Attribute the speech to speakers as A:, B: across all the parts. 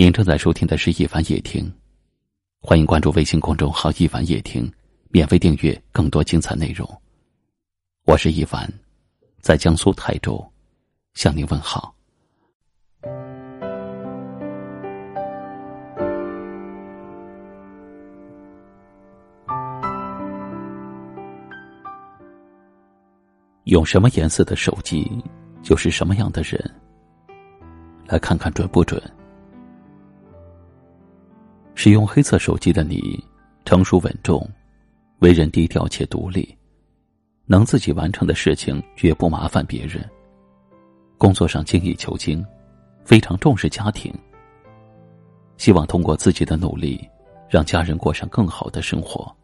A: 您正在收听的是《一凡夜听》，欢迎关注微信公众号“一凡夜听”，免费订阅更多精彩内容。我是一凡，在江苏泰州向您问好。用什么颜色的手机，就是什么样的人。来看看准不准。使用黑色手机的你，成熟稳重，为人低调且独立，能自己完成的事情绝不麻烦别人。工作上精益求精，非常重视家庭，希望通过自己的努力，让家人过上更好的生活。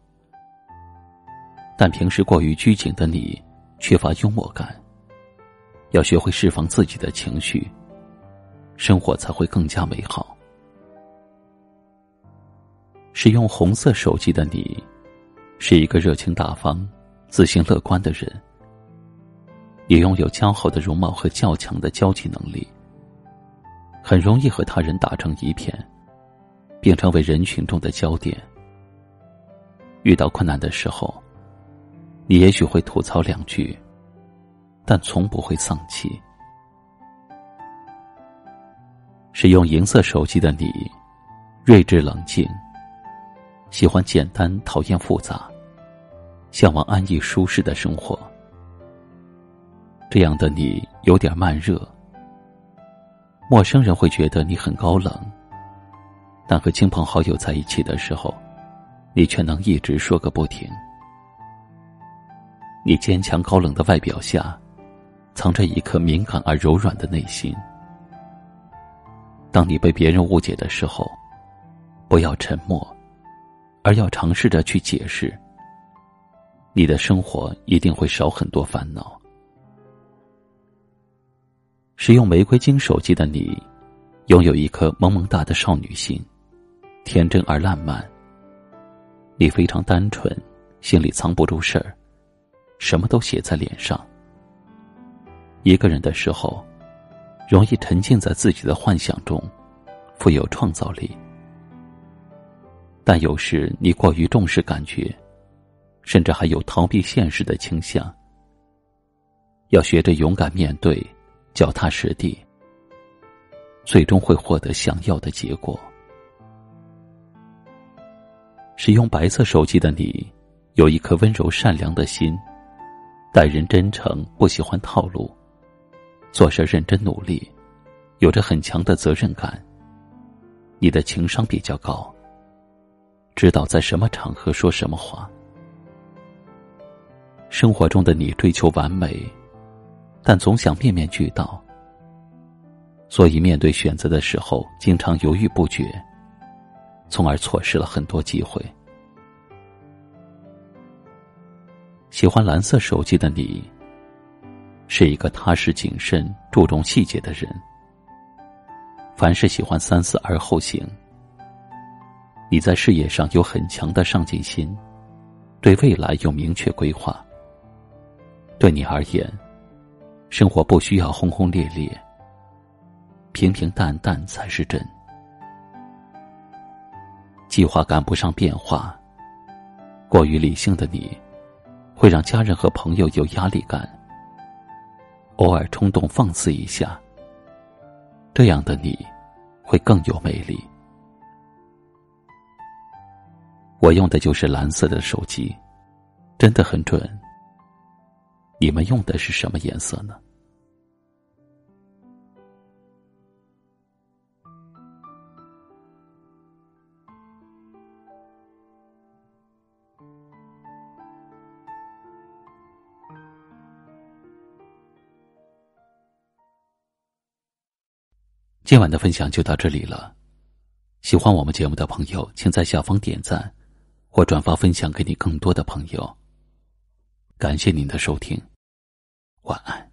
A: 但平时过于拘谨的你，缺乏幽默感。要学会释放自己的情绪，生活才会更加美好。使用红色手机的你，是一个热情大方、自信乐观的人，也拥有姣好的容貌和较强的交际能力，很容易和他人打成一片，并成为人群中的焦点。遇到困难的时候，你也许会吐槽两句，但从不会丧气。使用银色手机的你，睿智冷静。喜欢简单，讨厌复杂，向往安逸舒适的生活。这样的你有点慢热，陌生人会觉得你很高冷，但和亲朋好友在一起的时候，你却能一直说个不停。你坚强高冷的外表下，藏着一颗敏感而柔软的内心。当你被别人误解的时候，不要沉默。而要尝试着去解释，你的生活一定会少很多烦恼。使用玫瑰金手机的你，拥有一颗萌萌哒的少女心，天真而烂漫。你非常单纯，心里藏不住事儿，什么都写在脸上。一个人的时候，容易沉浸在自己的幻想中，富有创造力。但有时你过于重视感觉，甚至还有逃避现实的倾向。要学着勇敢面对，脚踏实地，最终会获得想要的结果。使用白色手机的你，有一颗温柔善良的心，待人真诚，不喜欢套路，做事认真努力，有着很强的责任感。你的情商比较高。知道在什么场合说什么话。生活中的你追求完美，但总想面面俱到，所以面对选择的时候经常犹豫不决，从而错失了很多机会。喜欢蓝色手机的你，是一个踏实谨慎、注重细节的人，凡事喜欢三思而后行。你在事业上有很强的上进心，对未来有明确规划。对你而言，生活不需要轰轰烈烈，平平淡淡才是真。计划赶不上变化，过于理性的你，会让家人和朋友有压力感。偶尔冲动放肆一下，这样的你，会更有魅力。我用的就是蓝色的手机，真的很准。你们用的是什么颜色呢？今晚的分享就到这里了。喜欢我们节目的朋友，请在下方点赞。或转发分享给你更多的朋友。感谢您的收听，晚安。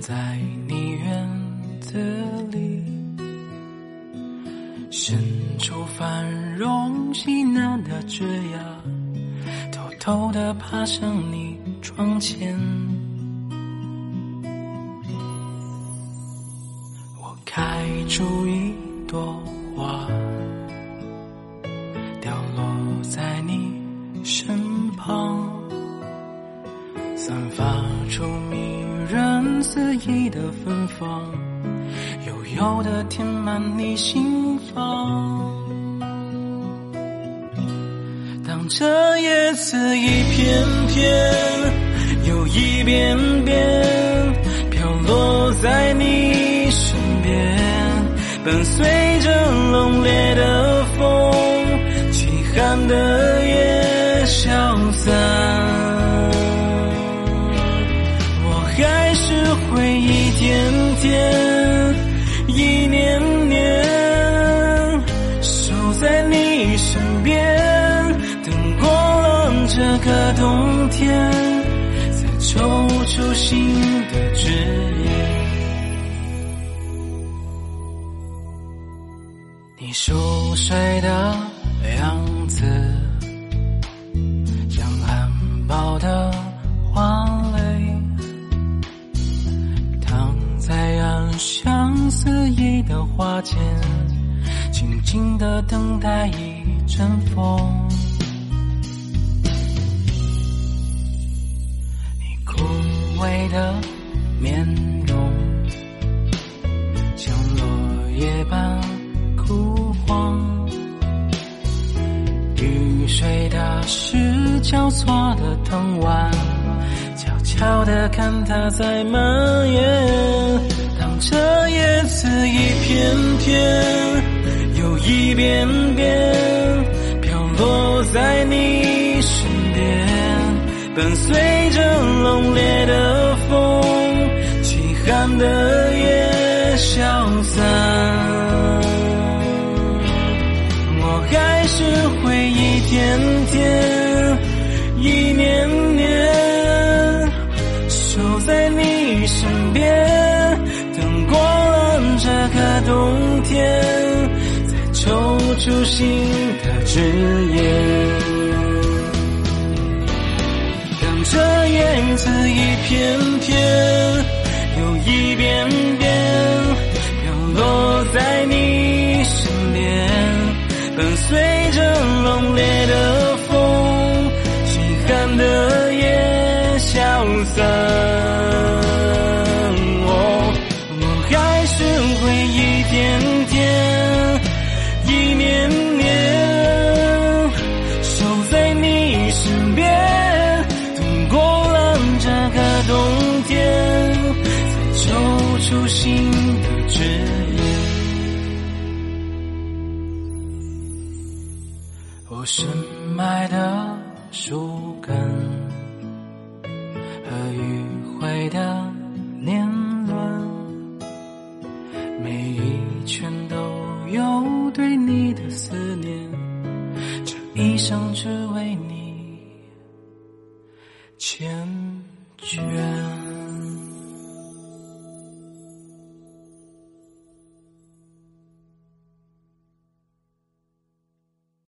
B: 在你院子里，伸出繁荣喜难的枝桠，偷偷地爬上你窗前。我开出一朵花。芬芳，悠悠的填满你心房。当这叶子一片片，又一遍遍飘落在你身边，伴随着冷冽的风。凄寒的夜消散，天、一年年守在你身边，等过了这个冬天，再抽出新的枝叶。你熟睡的。样子，花间，静静的等待一阵风。你枯萎的面容，像落叶般枯黄。雨水打湿交错的藤蔓，悄悄地看它在蔓延。当这叶子一片片又一遍遍飘落在你身边，伴随着冷冽的风，凄寒的夜消散。我还是会一天天、身边，等过了这个冬天，再抽出新的枝叶。让这叶子一片片我还是会一点点、一年年守在你身边，等过了这个冬天，再抽出新的枝叶。我深埋的树根思念，这一生只为你缱绻。